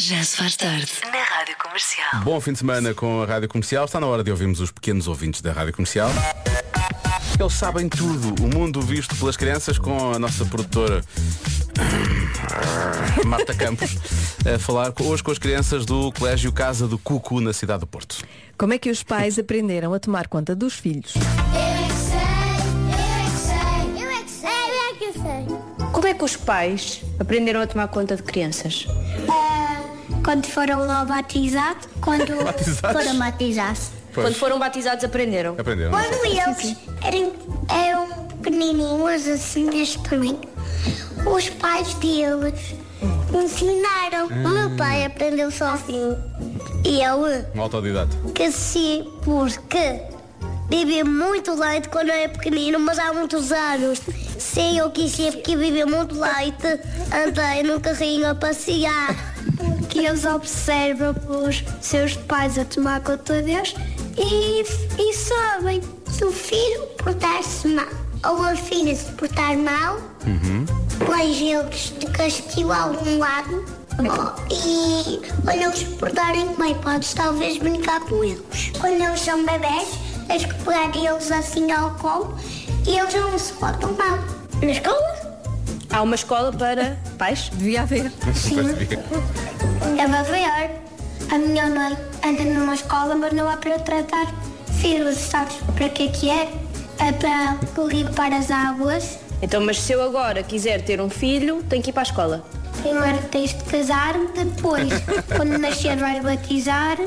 Já se faz tarde. Na Rádio Comercial. Bom fim de semana com a Rádio Comercial. Está na hora de ouvirmos os pequenos ouvintes da Rádio Comercial. Eles sabem tudo. O mundo visto pelas crianças com a nossa produtora Marta Campos a falar hoje com as crianças do Colégio Casa do Cuco na cidade do Porto. Como é que os pais aprenderam a tomar conta dos filhos? Eu é que sei, eu é que sei, eu é que sei, eu é que sei. Como é que os pais aprenderam a tomar conta de crianças? Quando foram lá batizados, quando Batizados? foram batizados. Quando foram batizados aprenderam. Aprenderam. Quando eles eram, eram pequenininhos, assim deste tamanho, os pais deles ensinaram. O meu pai aprendeu sozinho. E ele Um autodidata. que se porque bebia muito leite quando era pequenino, mas há muitos anos. Sim, eu quis ser que bebia muito leite, andei num carrinho a passear. Eles observam os seus pais a tomar conta deles e, e sabem se o filho portar-se mal ou a filha se portar mal, põe eles de castigo a algum lado e quando eles se portarem bem, podes talvez brincar com eles. Quando eles são bebés, tens que pegar eles assim ao colo e eles não se portam mal. Na escola? Há uma escola para pais? Devia haver. É maior. A minha mãe anda numa escola, mas não é para tratar filhos, sabes para que que é? É para limpar as águas. Então, mas se eu agora quiser ter um filho, tenho que ir para a escola. Primeiro tens de casar, depois, quando nascer, vais batizar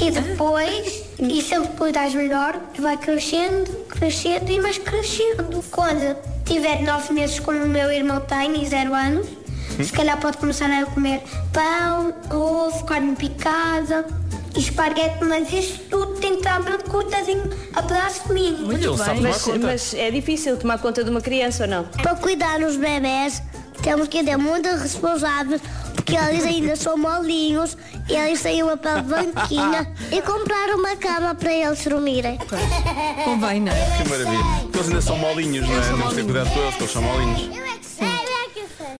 e depois, e se depois estás melhor, vai crescendo, crescendo e mais crescendo. Quando tiver nove meses, como o meu irmão tem, e zero anos, se calhar pode começar a comer pão, ovo, carne picada, esparguete, mas isto tudo tem que estar bem cortadinho a pedaço mínimo. Ele sabe tomar Mas, mas é difícil tomar conta de uma criança ou não? Para cuidar dos bebés, temos que ter muito responsáveis, porque eles ainda são molinhos, e eles têm uma banquinha e comprar uma cama para eles dormirem. Convém, não é? Que maravilha. Eles ainda são molinhos, não é? Temos que ter cuidado com eles, que eles são molinhos. Eu é que